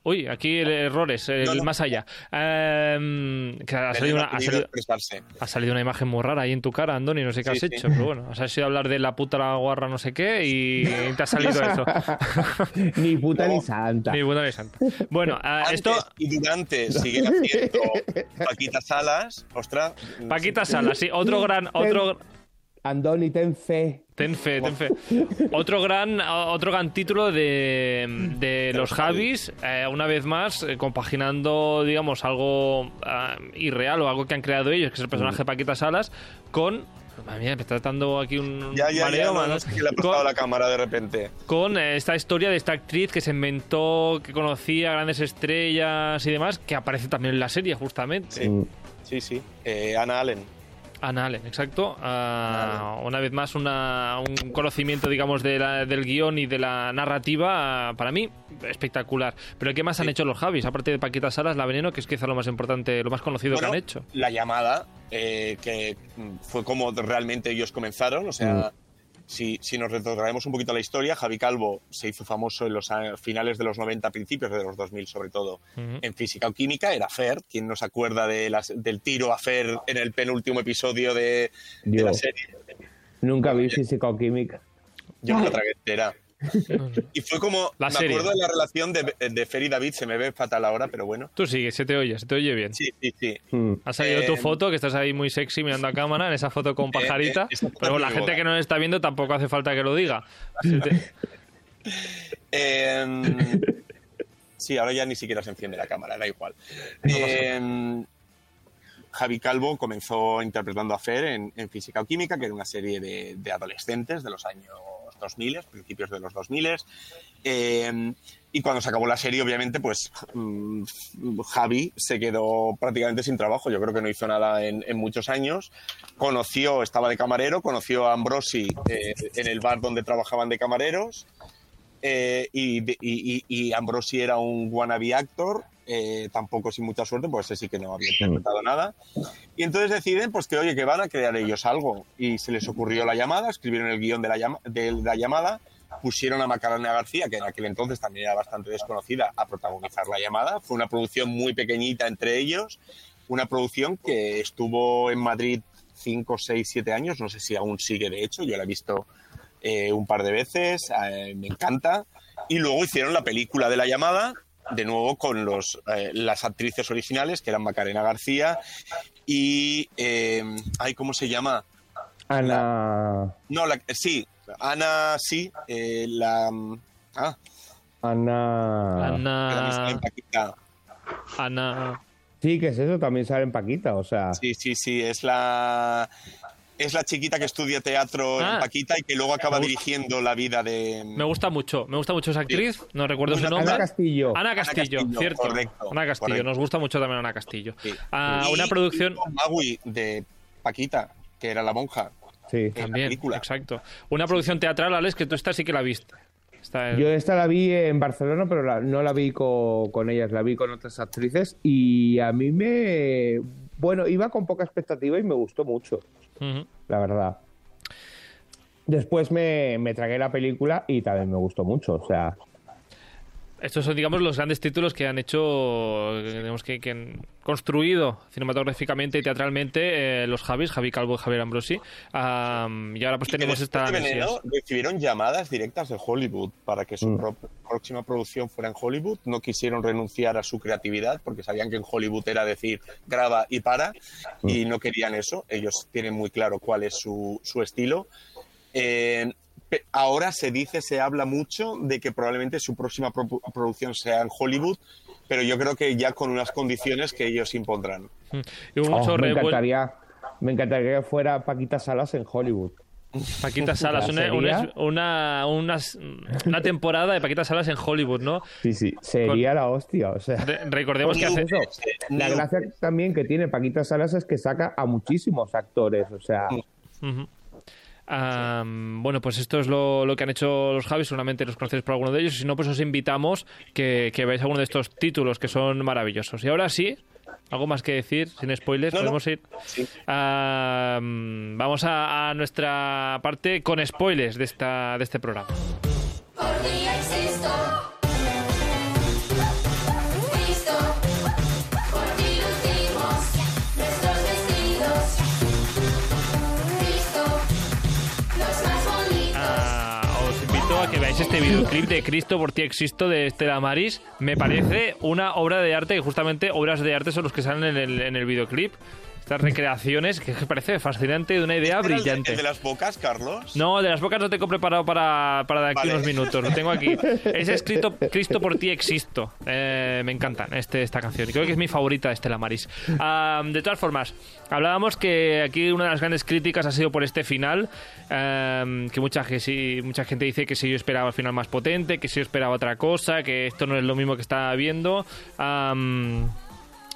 Uy, aquí el errores, el No, no. más allá. Em, que ha salido, una, ha salido, expresarse. ha salido una imagen muy rara ahí en tu cara, Andoni, no sé qué Sí, has sí. hecho, pero bueno, has ido a hablar de la puta la guarra no sé qué y te ha salido eso. ni puta No. ni santa. Ni buena ni santa. Bueno, ah, Antes esto. y durante siguen haciendo Paquita Salas. Ostras. Paquita Sala, sí, otro gran, otro, Andoni, ten fe. Ten fe, ten fe. Otro gran, otro gran título de, de los Javis, eh, una vez más, eh, compaginando, digamos, algo ah, irreal o algo que han creado ellos, que es el personaje de Paquita Salas, con. Madre mía, me está dando aquí un Ya, ya, mareo, ya. No, no quién le ha con, la cámara de repente. con, eh, esta historia de esta actriz que se inventó, que conocía grandes estrellas y demás, que aparece también en la serie, justamente. Sí, sí. sí. Eh, Ana Allen. Anna Allen, exacto. Ah, una vez más, una- un conocimiento, digamos, de la- del guion y de la narrativa, ah, para mí, espectacular. Pero ¿qué más han hecho los Javis? Aparte de Paquita Salas, La Veneno, que es quizá lo más importante, lo más conocido Bueno, que han hecho. La llamada, eh, que mm, fue como realmente ellos comenzaron. O sea, si, si nos retrotraemos un poquito a la historia, Javi Calvo se hizo famoso en los finales de los 90, principios de los 2000 sobre todo, en física o química. Era Fer, quien nos acuerda de las- del tiro a Fer en el penúltimo episodio de, de la serie. Nunca vi físico-química. Yo me la tragué entera. Y fue como, La me serie. acuerdo de la relación de, de Fer y David, se me ve fatal ahora, pero bueno. Tú sigue, se te oye, se te oye bien. Sí, sí, sí. Mm. Ha salido tu Eh, foto, que estás ahí muy sexy mirando a cámara, en esa foto con pajarita. eh, esta foto pero la gente boda. que no nos está viendo tampoco hace falta que lo diga. Em, sí, ahora ya ni siquiera se enciende la cámara, da igual. Em, Javi Calvo comenzó interpretando a Fer en, Física o Química, que era una serie de, adolescentes de los años 2000, principios de los 2000. Eh, y cuando se acabó la serie, obviamente, pues mm, Javi se quedó prácticamente sin trabajo. Yo creo que no hizo nada en, en muchos años. Conoció, estaba de camarero, conoció a Ambrosi eh, en el bar donde trabajaban de camareros. Eh, y, y- y- Ambrosi era un wannabe actor, eh, tampoco sin mucha suerte, pues ese sí que no había interpretado nada. Y entonces deciden pues que, oye, que van a crear ellos algo. Y se les ocurrió la llamada, escribieron el guion de la, llama- de la llamada, pusieron a Macarena García, que en aquel entonces también era bastante desconocida, a protagonizar la llamada. Fue una producción muy pequeñita entre ellos, una producción que estuvo en Madrid 5, 6, 7 años, no sé si aún sigue de hecho, yo la he visto eh, un par de veces, eh, me encanta. Y luego hicieron la película de la llamada, de nuevo con los, eh, las actrices originales, que eran Macarena García y... Eh, ay, ¿Cómo se llama? Ana. No, la, sí, Ana, sí, eh, la... Ah, Ana. Ana. Paquita. Ana. Sí, que es eso, también sale en Paquita, o sea. Sí, sí, sí, es la... Es la chiquita que estudia teatro Ah. en Paquita y que luego acaba dirigiendo la vida de... Me gusta mucho, me gusta mucho esa actriz, no recuerdo su nombre. Ana Castillo. Ana Castillo, Castillo, cierto. correcto, Ana Castillo, correcto. nos gusta mucho también Ana Castillo. Sí. Ah, Y una producción Maui de Paquita, que era la monja. Sí. también, película. exacto. Una producción teatral, Alex, que tú esta sí que la viste. Esta- Yo esta la vi en Barcelona, pero la- no la vi co- con, ellas, la vi con otras actrices y a mí me... Bueno, iba con poca expectativa y me gustó mucho, la verdad. Después me, me tragué la película y también me gustó mucho, o sea... Estos son, digamos, los grandes títulos que han hecho, digamos, que, que han construido cinematográficamente y teatralmente eh, los Javis, Javi Calvo y Javier Ambrosi. Am, y ahora pues Y tenemos esta... de Veneno recibieron llamadas directas de Hollywood para que su Mm. próxima producción fuera en Hollywood. No quisieron renunciar a su creatividad porque sabían que en Hollywood era decir graba y para y no querían eso. Ellos tienen muy claro cuál es su, su estilo. Eh, ahora se dice, se habla mucho de que probablemente su próxima pro- producción sea en Hollywood, pero yo creo que ya con unas condiciones que ellos impondrán. Y hubo Oh, me, encantaría, me encantaría que fuera Paquita Salas en Hollywood. Paquita Salas, ¿La una, una, una, temporada de Paquita Salas en Hollywood, ¿no? Sí, sí, sería la hostia, o sea... Re- recordemos que hace... eso, la gracia también que tiene Paquita Salas es que saca a muchísimos actores, o sea... Bueno, pues esto es lo, lo que han hecho los Javis, seguramente los conocéis por alguno de ellos, si no, pues os invitamos que, que veáis alguno de estos títulos que son maravillosos. Y ahora sí, algo más que decir, sin spoilers, No, no. podemos ir. Sí. Vamos a, a nuestra parte con spoilers de, esta, de este programa. Este videoclip de Cristo por ti existo de Estela Maris. Me parece una obra de arte, que justamente obras de arte son los que salen en el, en el videoclip. Estas recreaciones que parece fascinante, de una idea ¿Este era el de- brillante. ¿El de las bocas, Carlos? No, de las bocas no tengo preparado para, para de aquí Vale. unos minutos. Lo tengo aquí. Es escrito Cristo por ti existo. Eh, me encanta este, esta canción. Y creo que es mi favorita de Estela Maris. Ah, de todas formas, hablábamos que aquí una de las grandes críticas ha sido por este final. ah, que mucha, que sí, mucha gente dice que si yo esperaba el final más potente, que si yo esperaba otra cosa, que esto no es lo mismo que estaba viendo. Ah,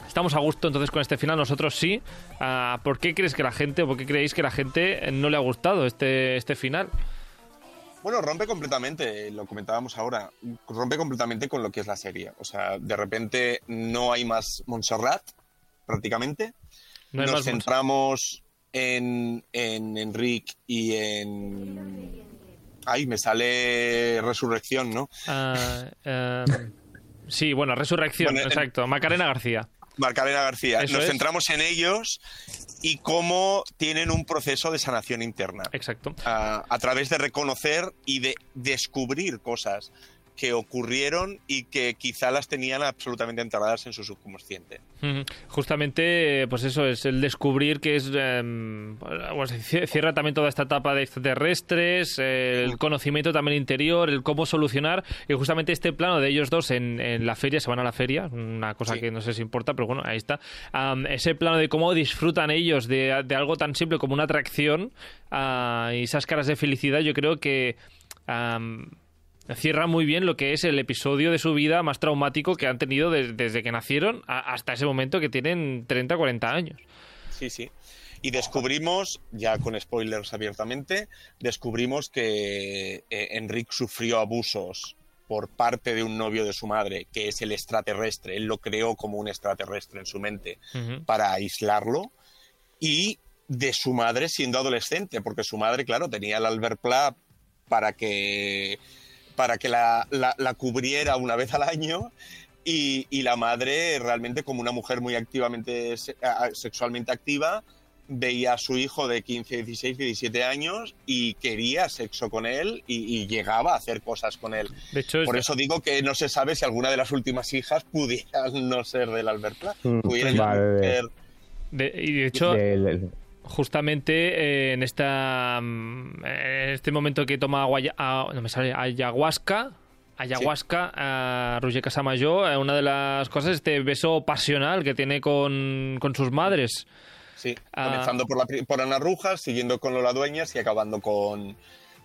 Estamos a gusto entonces con este final, nosotros sí. Ah, ¿Por qué crees que la gente, o por qué creéis que la gente no le ha gustado este, este final? Bueno, rompe completamente, lo comentábamos ahora, rompe completamente con lo que es la serie. O sea, de repente no hay más Montserrat, prácticamente. No hay Nos más centramos en, en Enric y en... Ay, me sale Resurrección, ¿no? Ah, eh, sí, bueno, Resurrección, Bueno, en- exacto. Macarena García. Marcarena García. Eso Nos es. centramos en ellos y cómo tienen un proceso de sanación interna. Exacto. a, a través de reconocer y de descubrir cosas. Que ocurrieron y que quizá las tenían absolutamente enterradas en su subconsciente. Justamente, pues eso es el descubrir que es. se cie- cierra también toda esta etapa de extraterrestres, eh, el conocimiento también interior, el cómo solucionar. Y justamente este plano de ellos dos en, en la feria, se van a la feria, una cosa Sí. que no sé si importa, pero bueno, ahí está. Am, ese plano de cómo disfrutan ellos de, de algo tan simple como una atracción ah, y esas caras de felicidad, yo creo que. am, cierra muy bien lo que es el episodio de su vida más traumático que han tenido des- desde que nacieron a- hasta ese momento que tienen 30 40 años. Sí, sí. Y descubrimos, ya con spoilers abiertamente, descubrimos que eh, Enric sufrió abusos por parte de un novio de su madre, que es el extraterrestre. Él lo creó como un extraterrestre en su mente para aislarlo. Y de su madre siendo adolescente, porque su madre, claro, tenía el Albert Pla para que, para que la, la- la cubriera una vez al año. Y, y la madre, realmente como una mujer muy activamente sexualmente activa, veía a su hijo de 15, 16, 17 años y quería sexo con él y, y llegaba a hacer cosas con él. De hecho, es- Por eso digo que no se sabe si alguna de las últimas hijas pudieran no ser del Albert Pla. Mm, Pudieran vale. ser de- y de hecho, justamente eh, en esta mm, en este momento que toma agua, ah, no me sale ayahuasca ayahuasca a Roger Casamayor eh, una de las cosas es este beso pasional que tiene con, con sus madres Sí, Ah. comenzando por, la, por Ana Rujas, siguiendo con Lola Dueñas y acabando con,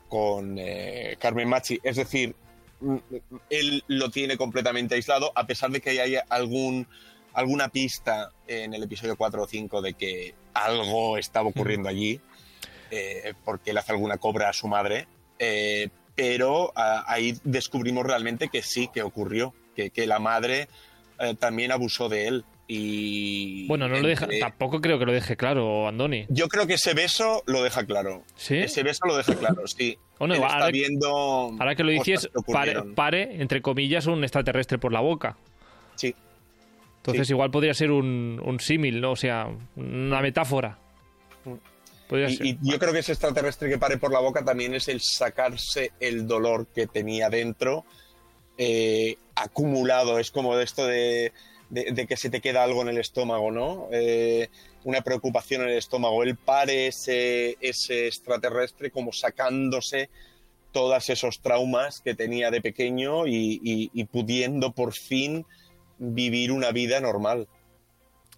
con eh, Carmen Machi. Es decir, mm, él lo tiene completamente aislado, a pesar de que haya algún, alguna pista en el episodio 4 o 5 de que algo estaba ocurriendo allí, eh, porque él hace alguna cobra a su madre. eh, pero ah, ahí descubrimos realmente que sí, que ocurrió, que, que la madre eh, también abusó de él. Y bueno no lo deja entre- tampoco creo que lo deje claro Andoni yo creo que ese beso lo deja claro. ¿Sí? Ese beso lo deja claro, sí. Bueno, Él ahora- está viendo ahora que lo dices que pare, pare, entre comillas un extraterrestre por la boca Sí, Entonces Sí. igual podría ser un, un símil, ¿no? O sea, una metáfora. Podría ser. y, yo creo que ese extraterrestre que pare por la boca también es el sacarse el dolor que tenía dentro eh, acumulado. Es como de esto de, de- de que se te queda algo en el estómago, ¿no? Eh, una preocupación en el estómago. Él pare ese, ese extraterrestre como sacándose todos esos traumas que tenía de pequeño y, y- y pudiendo por fin vivir una vida normal.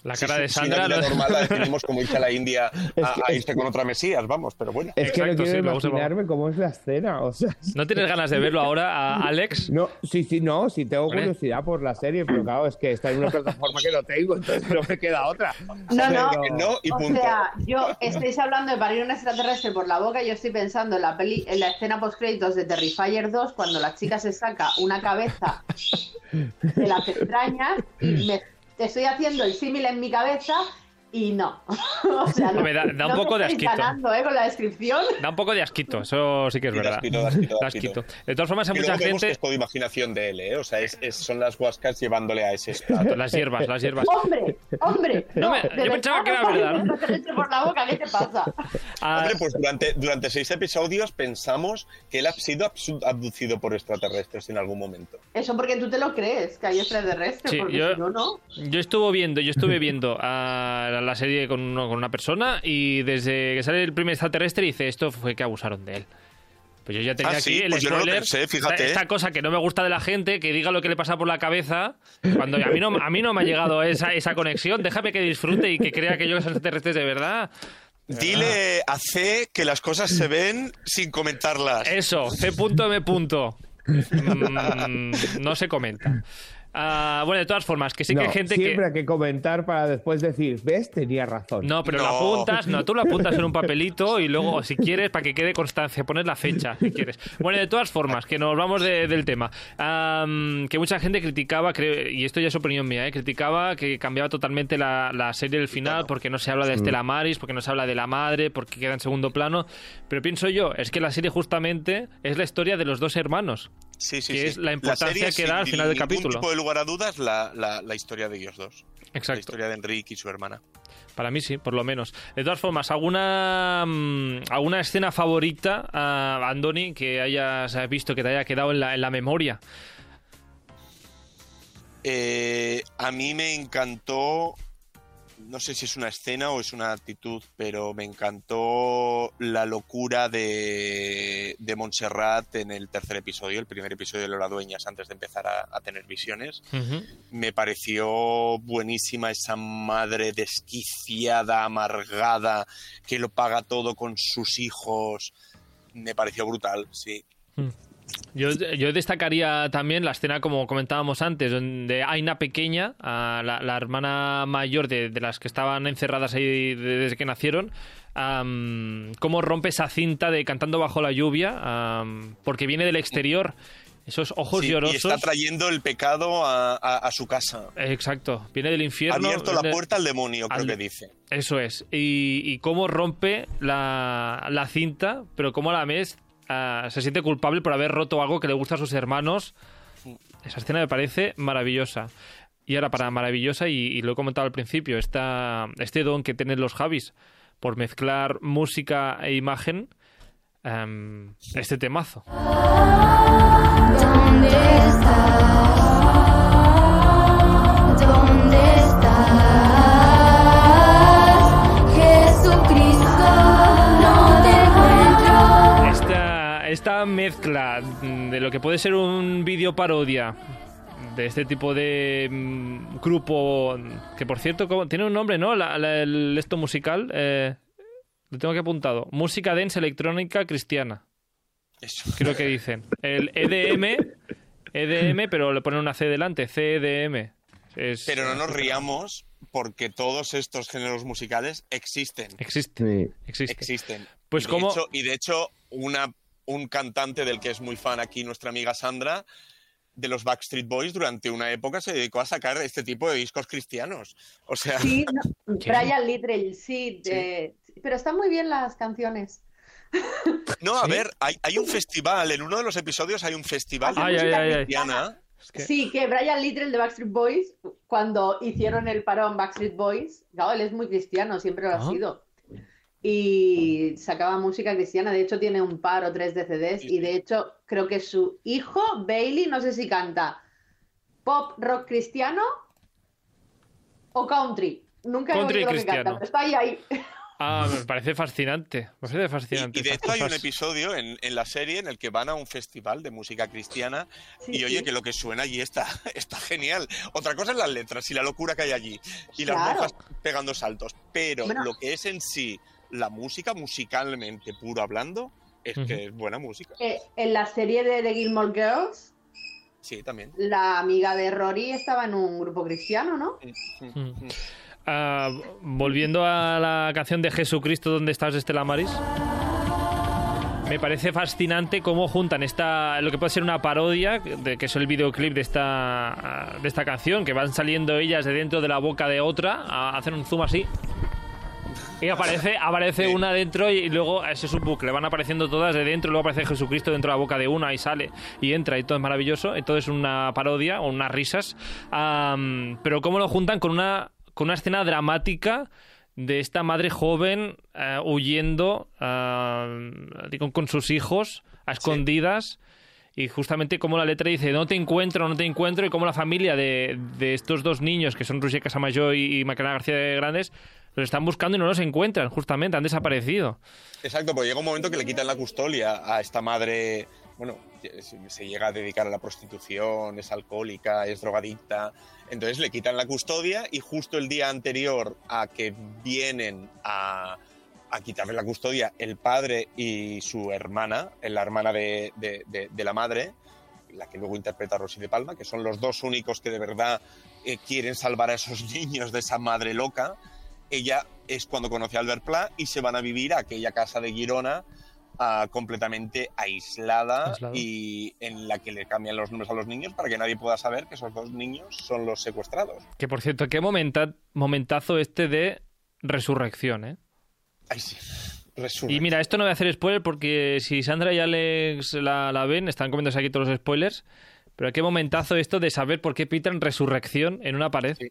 La cara sí, de Sandra... no- normal la definimos como irse a la India Es a, que- a irse con otra Mesías, vamos, pero bueno. Es que Exacto, no quiero imaginarme cómo es la escena. O sea, ¿No tienes ganas de verlo ahora, a Alex? no, sí, sí, no, sí tengo curiosidad por la serie, pero claro, es que está en una plataforma que no tengo, entonces no me queda otra. No, no. Pero- No, y o punto. sea, yo estáis hablando de parir un extraterrestre por la boca y yo estoy pensando en la peli, en la escena post créditos de Terrifier 2 cuando la chica se saca una cabeza de las extrañas y me estoy haciendo el símil en mi cabeza y no. o sea, no, da- da un no me poco de asquito. ganando, ¿eh? con la descripción. Da un poco de asquito, eso sí que es Sí, da verdad. asquito, da asquito, da Da asquito. asquito. De todas formas, hay Y mucha que gente... es todo imaginación de él, ¿eh? O sea, es, es- son las huascas llevándole a ese estado. Las hierbas, las hierbas. Hombre, hombre, No no, me- yo pensaba verdad que era verdad. por la boca, ¿qué te pasa? Ah, Hombre, pues durante, durante seis episodios pensamos que él ha sido abducido por extraterrestres en algún momento. Eso porque tú te lo crees, que hay extraterrestres, Sí, porque yo- si no, no. Yo estuve viendo, yo estuve viendo a la, serie con, uno- con una persona y desde que sale el primer extraterrestre dice esto fue que abusaron de él. Pues yo ya tenía Ah, aquí sí, el pues yo no lo spoiler. pensé, fíjate, Esta, esta cosa que no me gusta de la gente, que diga lo que le pasa por la cabeza, cuando a mí no, a mí no me ha llegado esa, esa conexión. Déjame que disfrute y que crea que yo que son extraterrestres de verdad. Dile a C que las cosas se ven sin comentarlas. Eso, C.M. Mm, no se comenta. Ah, bueno, de todas formas, que sí que hay gente siempre que... hay que comentar para después decir, ¿ves? Tenía razón. No, pero lo No. apuntas, no, tú lo apuntas en un papelito y luego, si quieres, para que quede constancia, pones la fecha, si quieres. Bueno, de todas formas, que nos vamos de- del tema. Am, que mucha gente criticaba, creo, y esto ya es opinión mía, ¿eh? criticaba que cambiaba totalmente la, la serie del final porque no se habla de Estela Maris, porque no se habla de la madre, porque queda en segundo plano. Pero pienso yo, es que la serie justamente es la historia de los dos hermanos. Sí, sí, que sí. es la importancia que da al final del capítulo. tipo de lugar a dudas, la, la- la historia de ellos dos. La Exacto. historia de Enrique y su hermana. Para mí sí, por lo menos. De todas formas, ¿alguna, mm, alguna escena favorita, ah, Andoni, que hayas visto, que te haya quedado en la, en la memoria? Eh, a mí me encantó, no sé si es una escena o es una actitud, pero me encantó la locura de, de Montserrat en el tercer episodio, el primer episodio de Lola Dueñas antes de empezar a, a tener visiones. Me pareció buenísima esa madre desquiciada, amargada, que lo paga todo con sus hijos. Me pareció brutal, sí. Yo, yo destacaría también la escena, como comentábamos antes, donde Aina pequeña, a la, la hermana mayor de, de las que estaban encerradas ahí de- desde que nacieron, am, cómo rompe esa cinta de cantando bajo la lluvia, porque viene del exterior. Esos ojos Sí, y llorosos. está trayendo el pecado a, a- a su casa. Exacto, viene del Ha infierno. abierto la puerta al demonio, creo al- que dice. Eso es. Y, y cómo rompe la, la cinta, pero cómo a la vez se siente culpable por haber roto algo que le gusta a sus hermanos. Esa escena me parece maravillosa. Y ahora, para maravillosa, y, lo he comentado al principio, este don que tienen los Javis por mezclar música e imagen, em, este temazo. ¿Dónde? Esta, mezcla de lo que puede ser un vídeo parodia de este tipo de mm, grupo que por cierto ¿cómo? tiene un nombre no La- la- el esto musical eh, lo tengo que apuntado música dance electrónica cristiana Eso. creo que dicen el EDM EDM pero le ponen una C delante CEDM Es- Pero no nos riamos porque todos estos géneros musicales existen. existe Sí. existe Existen. Pues y de como- hecho, y de hecho, una, un cantante del que es muy fan aquí, nuestra amiga Sandra, de los Backstreet Boys, durante una época se dedicó a sacar este tipo de discos cristianos. O sea, Sí. Brian Littrell, sí, de- pero están muy bien las canciones. no, a ¿Sí? ver, hay, hay un festival, en uno de los episodios hay un festival de Ay, música ay, ay. cristiana. Es que- Sí, que Brian Littrell de Backstreet Boys, cuando hicieron el parón Backstreet Boys, claro, él es muy cristiano, siempre lo ha Ah. sido. Y sacaba música cristiana, de hecho tiene un par o tres de CDs, Sí, y de hecho creo que su hijo, Bailey, no sé si canta pop rock cristiano o country. Nunca he Country oído lo que cristiano. canta, pero está ahí, ahí. ah me parece fascinante me parece Y, fascinante y de hecho hay un episodio en, en la serie en el que van a un festival de música cristiana Sí, y oye sí. que lo que suena allí está, está genial. Otra cosa es las letras y la locura que hay allí y las monjas pegando saltos. Pero Bueno. lo que es en sí la música, musicalmente puro hablando, es que es buena música. Eh, en la serie de The Gilmore Girls, Sí, también. la amiga de Rory estaba en un grupo cristiano, ¿no? Mm. Ah, volviendo a la canción de Jesucristo, ¿dónde estás, Estela Maris? Me parece fascinante cómo juntan esta lo que puede ser una parodia, de, que es el videoclip de esta, de esta canción, que van saliendo ellas de dentro de la boca de otra, a hacer un zoom así. Y aparece, aparece Sí. una dentro y luego ese es un bucle, van apareciendo todas de dentro, luego aparece Jesucristo dentro de la boca de una y sale y entra y todo es maravilloso. Entonces una parodia o unas risas. Am, pero cómo lo juntan con una, con una escena dramática de esta madre joven eh, huyendo con, con sus hijos a escondidas. Y justamente como la letra dice, no te encuentro, no te encuentro, y como la familia de, de estos dos niños, que son Roger Casamayor y, y Macarena García de Grandes, los están buscando y no los encuentran, justamente, han desaparecido. Exacto, pues llega un momento que le quitan la custodia a esta madre. Bueno, se- llega a dedicar a la prostitución, es alcohólica, es drogadicta. Entonces le quitan la custodia y justo el día anterior a que vienen a, a quitarle la custodia el padre y su hermana, la hermana de, de- la madre, la que luego interpreta Rosy de Palma, que son los dos únicos que de verdad eh, quieren salvar a esos niños de esa madre loca. Ella es cuando conoce a Albert Pla y se van a vivir a aquella casa de Girona ah, completamente aislada Aislado. y en la que le cambian los nombres a los niños para que nadie pueda saber que esos dos niños son los secuestrados. Que por cierto, qué momenta- momentazo este de resurrección, ¿eh? Ay, sí. Resurrección. Y mira, esto no voy a hacer spoiler porque si Sandra y Alex la, la ven, están comiéndose aquí todos los spoilers. Pero qué momentazo esto de saber por qué pitan resurrección en una pared. Sí.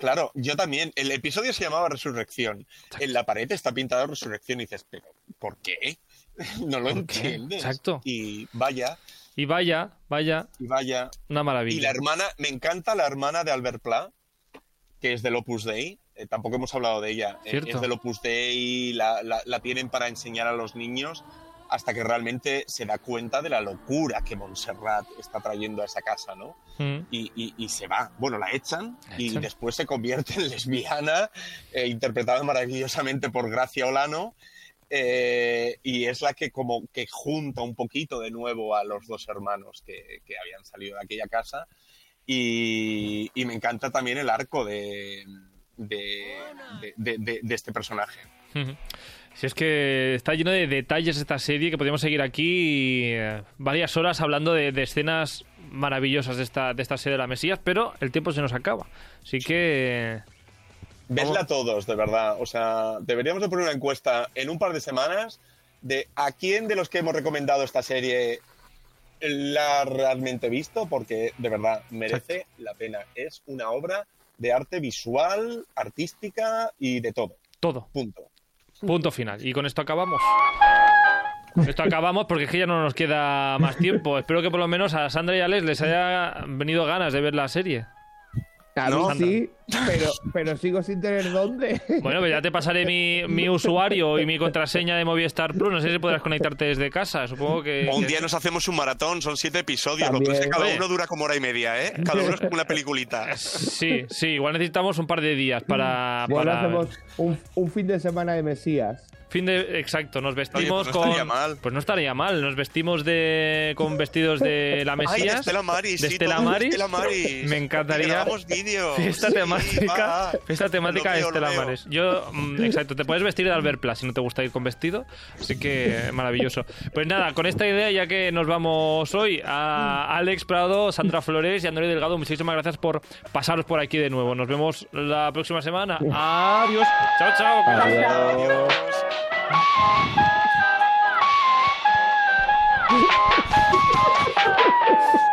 Claro, yo también. El episodio se llamaba Resurrección. En la pared está pintado Resurrección y dices, pero ¿por qué? No lo entiendes. Exacto. Y vaya, Y vaya, vaya, y vaya. una maravilla. Y la hermana, me encanta la hermana de Albert Pla, que es del Opus Dei. Eh, tampoco hemos hablado de ella. Eh, Cierto. es del Opus Dei, la, la- la tienen para enseñar a los niños hasta que realmente se da cuenta de la locura que Montserrat está trayendo a esa casa, ¿no? Mm. y, y- y se va. Bueno, la echan La y después se convierte en lesbiana, eh, interpretada maravillosamente por Gracia Olano. eh, y es la que como que junta un poquito de nuevo a los dos hermanos que, que habían salido de aquella casa. Y, y me encanta también el arco de, de, de- de- de- de este personaje. Si es que está lleno de detalles esta serie que podríamos seguir aquí eh, varias horas hablando de, de escenas maravillosas de esta, de esta serie de la Mesías, pero el tiempo se nos acaba. Así que... Vedla todos, de verdad. O sea, deberíamos de poner una encuesta en un par de semanas de a quién de los que hemos recomendado esta serie la ha realmente visto, porque de verdad merece la pena. Es una obra de arte visual, artística y de todo. Todo. Punto. Punto final. Y con esto acabamos. Esto acabamos porque es que ya no nos queda más tiempo. Espero que por lo menos a Sandra y a Alex les haya venido ganas de ver la serie. A No, mí sí, pero, pero sigo sin tener dónde. Bueno, pues ya te pasaré mi, mi usuario y mi contraseña de Movistar Plus. No sé si podrás conectarte desde casa. Supongo que... O un día nos hacemos un maratón, son siete episodios. Lo que También. es que cada uno dura como hora y media, ¿eh? Cada uno es como una peliculita. Sí, sí, igual necesitamos un par de días para... Bueno, para- hacemos un, un fin de semana de Mesías. Fin de... Exacto, nos vestimos pues no con... estaría mal. Pues no estaría mal, nos vestimos de con vestidos de la Ay, de Mesías. Estela Maris, de sí, Estela Maris. Estela Maris. Me encantaría. Vídeos. Fiesta Sí, temática, va. fiesta temática Lo de Estela. Maris. Yo, mm, exacto, te puedes vestir de Albert Pla si no te gusta ir con vestido. Así que maravilloso. Pues nada, con esta idea, ya que nos vamos hoy a Alex Prado, Sandra Flores y Andrés Delgado, muchísimas gracias por pasaros por aquí de nuevo. Nos vemos la próxima semana. Adiós. Chao, chao. Adiós. Adiós. Ha ha ha!